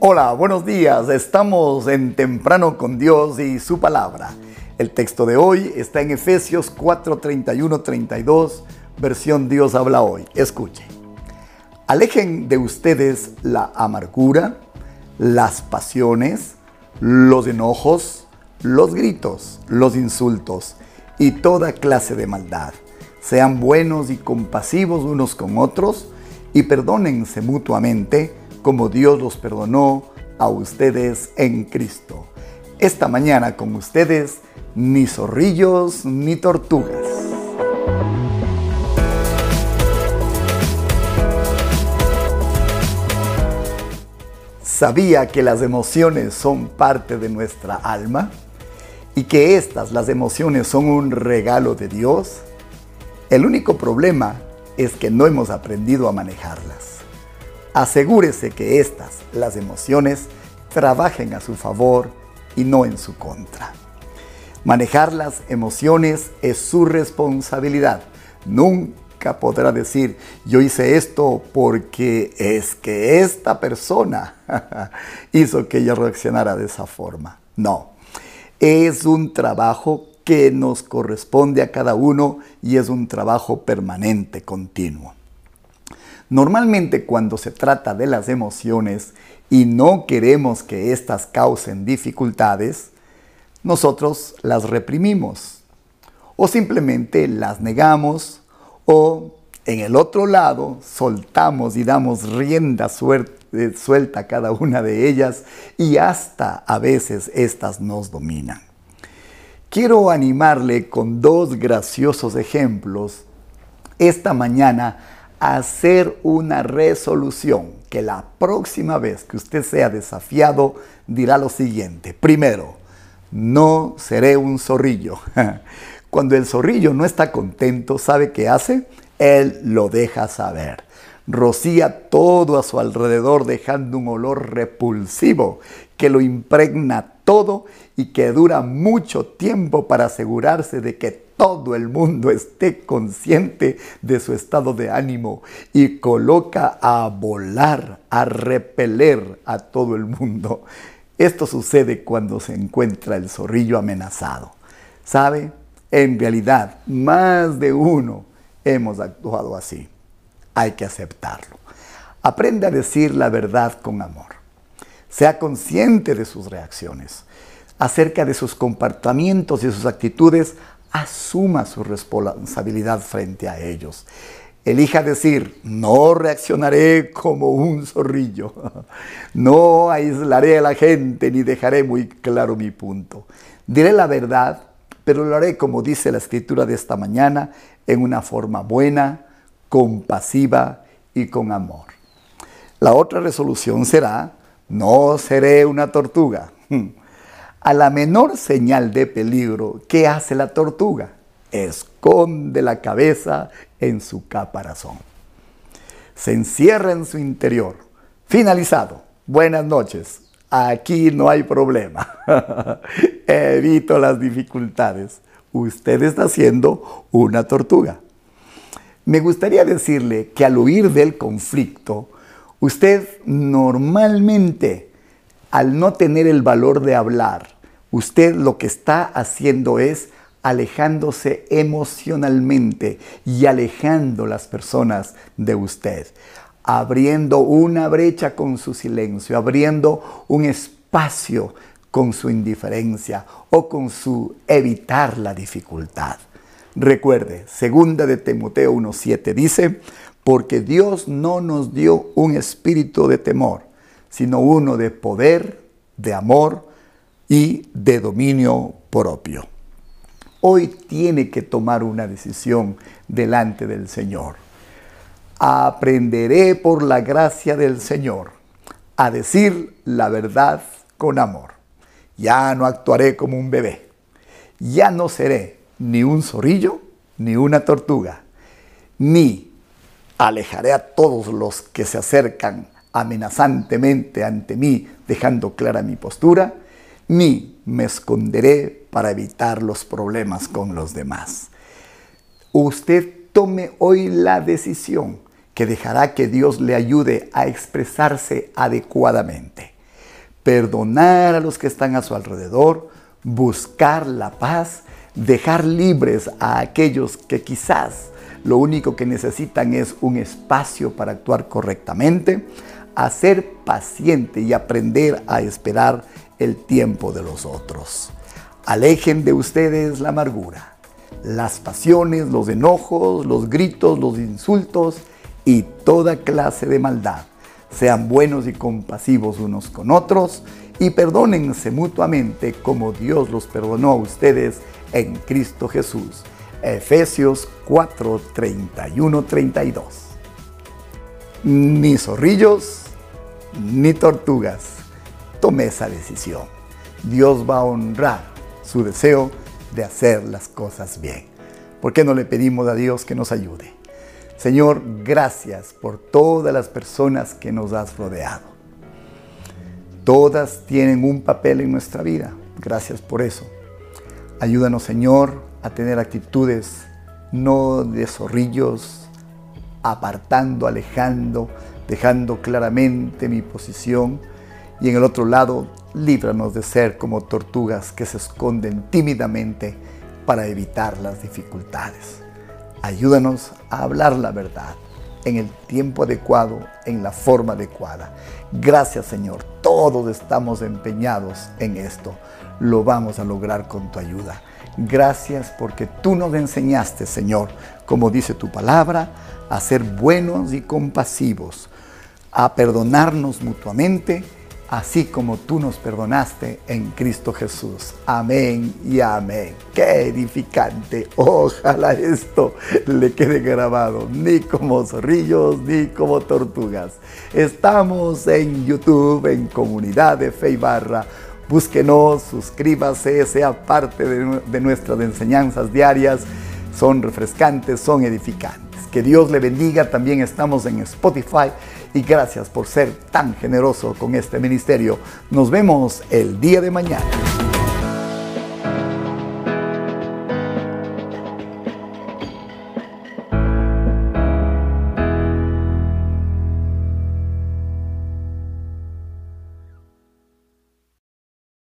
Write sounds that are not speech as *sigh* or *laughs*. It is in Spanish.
Hola, buenos días. Estamos en Temprano con Dios y su palabra. El texto de hoy está en Efesios 4, 31, 32, versión Dios habla hoy. Escuche. Alejen de ustedes la amargura, las pasiones, los enojos, los gritos, los insultos y toda clase de maldad. Sean buenos y compasivos unos con otros y perdónense mutuamente como Dios los perdonó a ustedes en Cristo. Esta mañana con ustedes, ni zorrillos ni tortugas. ¿Sabía que las emociones son parte de nuestra alma? ¿Y que estas, las emociones, son un regalo de Dios? El único problema es que no hemos aprendido a manejarlas. Asegúrese que estas, las emociones, trabajen a su favor y no en su contra. Manejar las emociones es su responsabilidad. Nunca podrá decir, yo hice esto porque es que esta persona *laughs* hizo que ella reaccionara de esa forma. No, es un trabajo que nos corresponde a cada uno y es un trabajo permanente, continuo. Normalmente cuando se trata de las emociones y no queremos que éstas causen dificultades, nosotros las reprimimos o simplemente las negamos o en el otro lado soltamos y damos rienda suelta a cada una de ellas y hasta a veces éstas nos dominan. Quiero animarle con dos graciosos ejemplos esta mañana hacer una resolución que la próxima vez que usted sea desafiado dirá lo siguiente. Primero, no seré un zorrillo. *laughs* Cuando el zorrillo no está contento, ¿sabe qué hace? Él lo deja saber. Rocía todo a su alrededor dejando un olor repulsivo que lo impregna todo y que dura mucho tiempo para asegurarse de que todo el mundo esté consciente de su estado de ánimo y coloca a volar, a repeler a todo el mundo. Esto sucede cuando se encuentra el zorrillo amenazado. ¿Sabe? En realidad, más de uno hemos actuado así. Hay que aceptarlo. Aprende a decir la verdad con amor. Sea consciente de sus reacciones. Acerca de sus comportamientos y sus actitudes, asuma su responsabilidad frente a ellos. Elija decir, no reaccionaré como un zorrillo, *laughs* no aislaré a la gente ni dejaré muy claro mi punto. Diré la verdad, pero lo haré como dice la escritura de esta mañana, en una forma buena, compasiva y con amor. La otra resolución será, no seré una tortuga. *laughs* A la menor señal de peligro, ¿qué hace la tortuga? Esconde la cabeza en su caparazón. Se encierra en su interior. Finalizado. Buenas noches. Aquí no hay problema. *laughs* Evito las dificultades. Usted está siendo una tortuga. Me gustaría decirle que al huir del conflicto, usted normalmente al no tener el valor de hablar, usted lo que está haciendo es alejándose emocionalmente y alejando las personas de usted, abriendo una brecha con su silencio, abriendo un espacio con su indiferencia o con su evitar la dificultad. Recuerde, segunda de Timoteo 1.7 dice, porque Dios no nos dio un espíritu de temor, sino uno de poder, de amor y de dominio propio. Hoy tiene que tomar una decisión delante del Señor. Aprenderé por la gracia del Señor a decir la verdad con amor. Ya no actuaré como un bebé. Ya no seré ni un zorrillo ni una tortuga. Ni alejaré a todos los que se acercan amenazantemente ante mí, dejando clara mi postura, ni me esconderé para evitar los problemas con los demás. Usted tome hoy la decisión que dejará que Dios le ayude a expresarse adecuadamente. perdonar a los que están a su alrededor, buscar la paz, dejar libres a aquellos que quizás lo único que necesitan es un espacio para actuar correctamente, a ser paciente y aprender a esperar el tiempo de los otros. Alejen de ustedes la amargura, las pasiones, los enojos, los gritos, los insultos y toda clase de maldad. Sean buenos y compasivos unos con otros y perdónense mutuamente como Dios los perdonó a ustedes en Cristo Jesús. Efesios 4, 31, 32. Ni zorrillos, ni tortugas. Tome esa decisión. Dios va a honrar su deseo de hacer las cosas bien. ¿Por qué no le pedimos a Dios que nos ayude? Señor, gracias por todas las personas que nos has rodeado. Todas tienen un papel en nuestra vida. Gracias por eso. Ayúdanos, Señor, a tener actitudes no de zorrillos, apartando, alejando, dejando claramente mi posición. Y en el otro lado, líbranos de ser como tortugas que se esconden tímidamente para evitar las dificultades. Ayúdanos a hablar la verdad en el tiempo adecuado, en la forma adecuada. Gracias Señor, todos estamos empeñados en esto. Lo vamos a lograr con tu ayuda. Gracias porque tú nos enseñaste, Señor, como dice tu palabra, a ser buenos y compasivos, a perdonarnos mutuamente, así como tú nos perdonaste en Cristo Jesús. Amén y amén. Qué edificante. Ojalá esto le quede grabado, ni como zorrillos, ni como tortugas. Estamos en YouTube, en Comunidad de Fe y Barra Búsquenos, suscríbase, sea parte de, nuestras enseñanzas diarias. Son refrescantes, son edificantes. Que Dios le bendiga. También estamos en Spotify. Y gracias por ser tan generoso con este ministerio. Nos vemos el día de mañana.